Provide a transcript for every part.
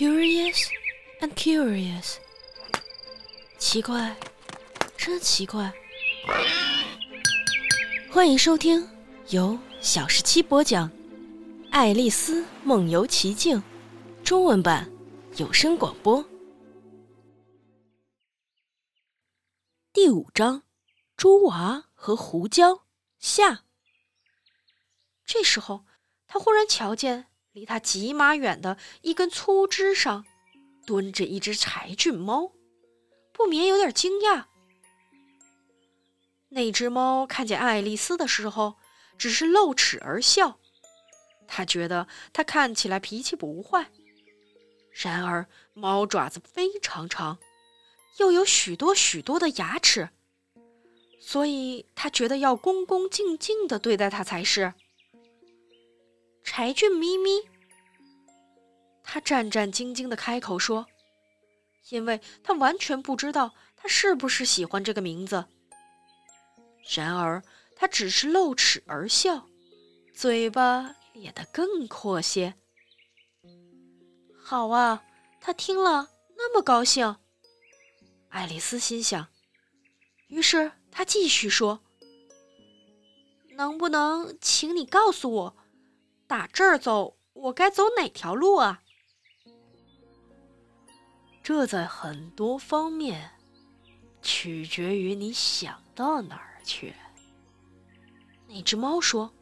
Curious and curious，奇怪，真奇怪。欢迎收听由小十七播讲《爱丽丝梦游奇境》中文版有声广播第五章：猪娃和胡椒下。这时候，他忽然瞧见。离他几码远的一根粗枝上，蹲着一只柴郡猫，不免有点惊讶。那只猫看见爱丽丝的时候，只是露齿而笑。他觉得它看起来脾气不坏，然而猫爪子非常长，又有许多许多的牙齿，所以他觉得要恭恭敬敬地对待它才是。柴郡咪咪，他战战兢兢的开口说：“因为他完全不知道他是不是喜欢这个名字。”然而，他只是露齿而笑，嘴巴咧得更阔些。好啊，他听了那么高兴。爱丽丝心想。于是他继续说：“能不能请你告诉我？”打这儿走，我该走哪条路啊？这在很多方面取决于你想到哪儿去。那只猫说：“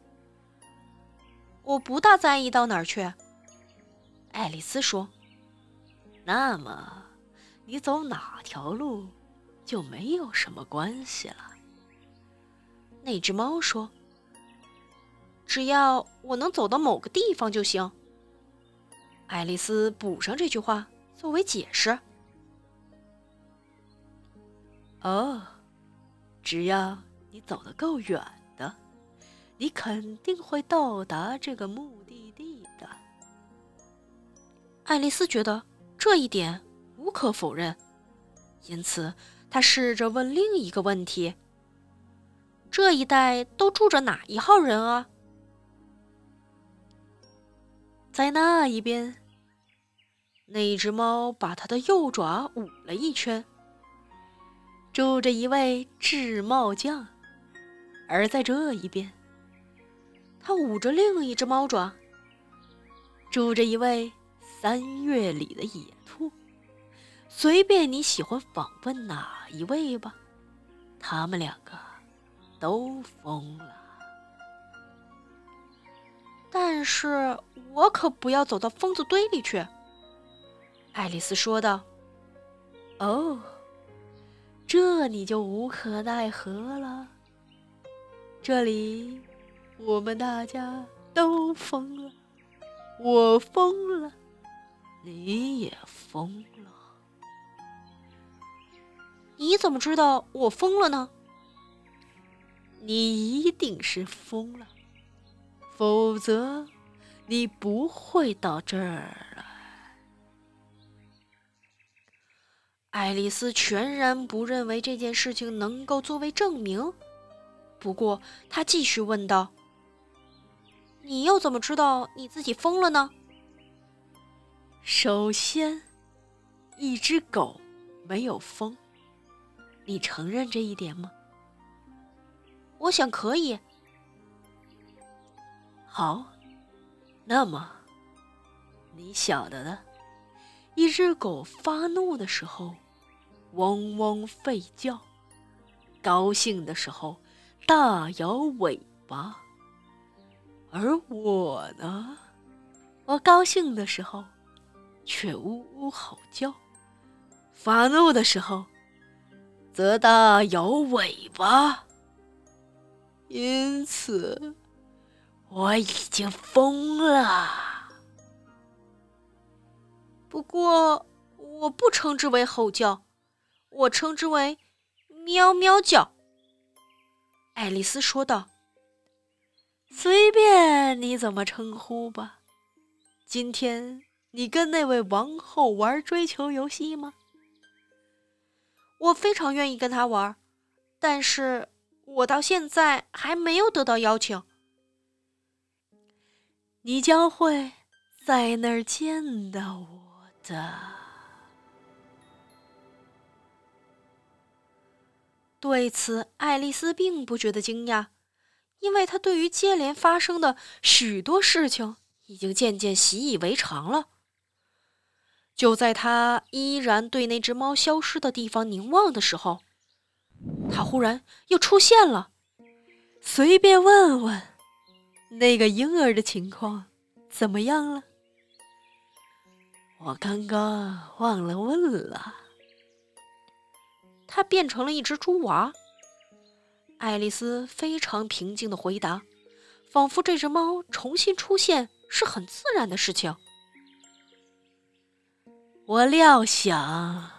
我不大在意到哪儿去。”爱丽丝说：“那么你走哪条路就没有什么关系了。”那只猫说。只要我能走到某个地方就行。爱丽丝补上这句话作为解释。哦，只要你走得够远的，你肯定会到达这个目的地的。爱丽丝觉得这一点无可否认，因此她试着问另一个问题：这一带都住着哪一号人啊？在那一边，那只猫把它的右爪捂了一圈，住着一位制帽匠；而在这一边，它捂着另一只猫爪，住着一位三月里的野兔。随便你喜欢访问哪一位吧，他们两个都疯了。但是我可不要走到疯子堆里去，爱丽丝说道。“哦，这你就无可奈何了。这里我们大家都疯了，我疯了，你也疯了。你怎么知道我疯了呢？你一定是疯了。”否则，你不会到这儿来。爱丽丝全然不认为这件事情能够作为证明。不过，她继续问道：“你又怎么知道你自己疯了呢？”首先，一只狗没有疯。你承认这一点吗？我想可以。好，那么你晓得的，一只狗发怒的时候汪汪吠叫，高兴的时候大摇尾巴，而我呢，我高兴的时候却呜呜吼叫，发怒的时候则大摇尾巴，因此。我已经疯了，不过我不称之为吼叫，我称之为喵喵叫。爱丽丝说道：“随便你怎么称呼吧。今天你跟那位王后玩追求游戏吗？我非常愿意跟她玩，但是我到现在还没有得到邀请。”你将会在那儿见到我的。对此，爱丽丝并不觉得惊讶，因为她对于接连发生的许多事情已经渐渐习以为常了。就在她依然对那只猫消失的地方凝望的时候，它忽然又出现了。随便问问，那个婴儿的情况怎么样了？我刚刚忘了问了。他变成了一只猪娃。爱丽丝非常平静的回答，仿佛这只猫重新出现是很自然的事情。我料想，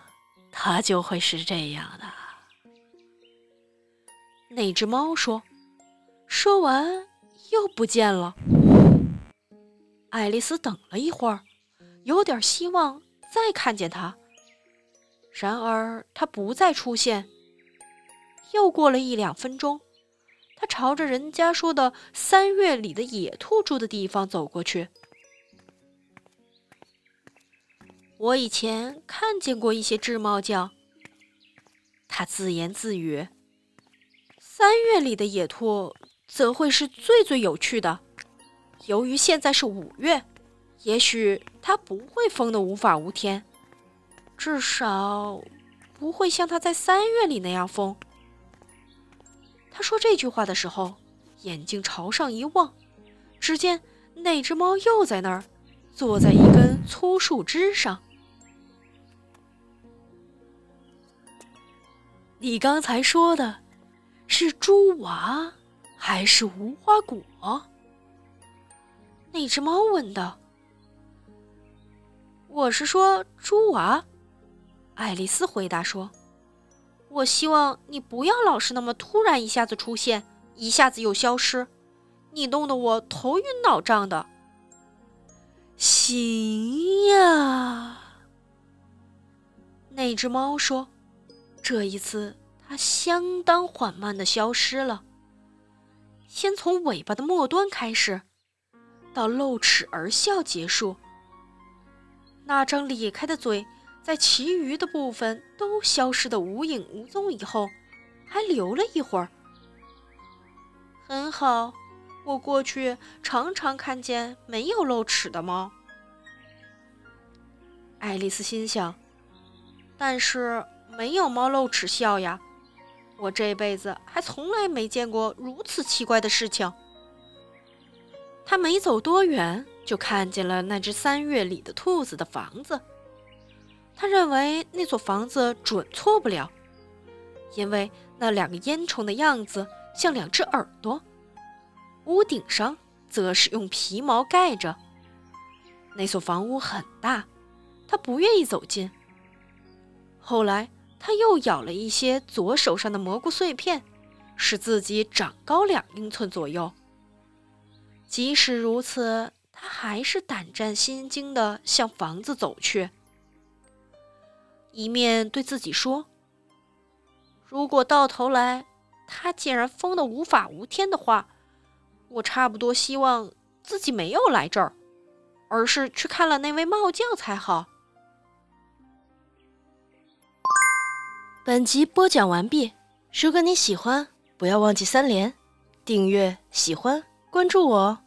它就会是这样的。那只猫说。说完，又不见了。爱丽丝等了一会儿，有点希望再看见它。然而，它不再出现。又过了一两分钟，他朝着人家说的三月里的野兔住的地方走过去。我以前看见过一些智帽匠，他自言自语：“三月里的野兔。”则会是最最有趣的。由于现在是五月，也许它不会疯得无法无天，至少不会像它在三月里那样疯。他说这句话的时候，眼睛朝上一望，只见那只猫又在那儿，坐在一根粗树枝上。你刚才说的是猪娃？还是无花果？那只猫问道。“我是说猪娃。”爱丽丝回答说，“我希望你不要老是那么突然，一下子出现，一下子又消失，你弄得我头晕脑胀的。”行呀，那只猫说，这一次它相当缓慢的消失了。先从尾巴的末端开始，到露齿而笑结束。那张咧开的嘴，在其余的部分都消失的无影无踪以后，还留了一会儿。很好，我过去常常看见没有露齿的猫。爱丽丝心想，但是没有猫露齿笑呀。我这辈子还从来没见过如此奇怪的事情。他没走多远，就看见了那只三月里的兔子的房子。他认为那所房子准错不了，因为那两个烟囱的样子像两只耳朵，屋顶上则是用皮毛盖着。那所房屋很大，他不愿意走近。后来。他又咬了一些左手上的蘑菇碎片，使自己长高两英寸左右。即使如此，他还是胆战心惊地向房子走去，一面对自己说：“如果到头来他竟然疯得无法无天的话，我差不多希望自己没有来这儿，而是去看了那位帽匠才好。”本集播讲完毕。如果你喜欢，不要忘记三连、订阅、喜欢、关注我哦。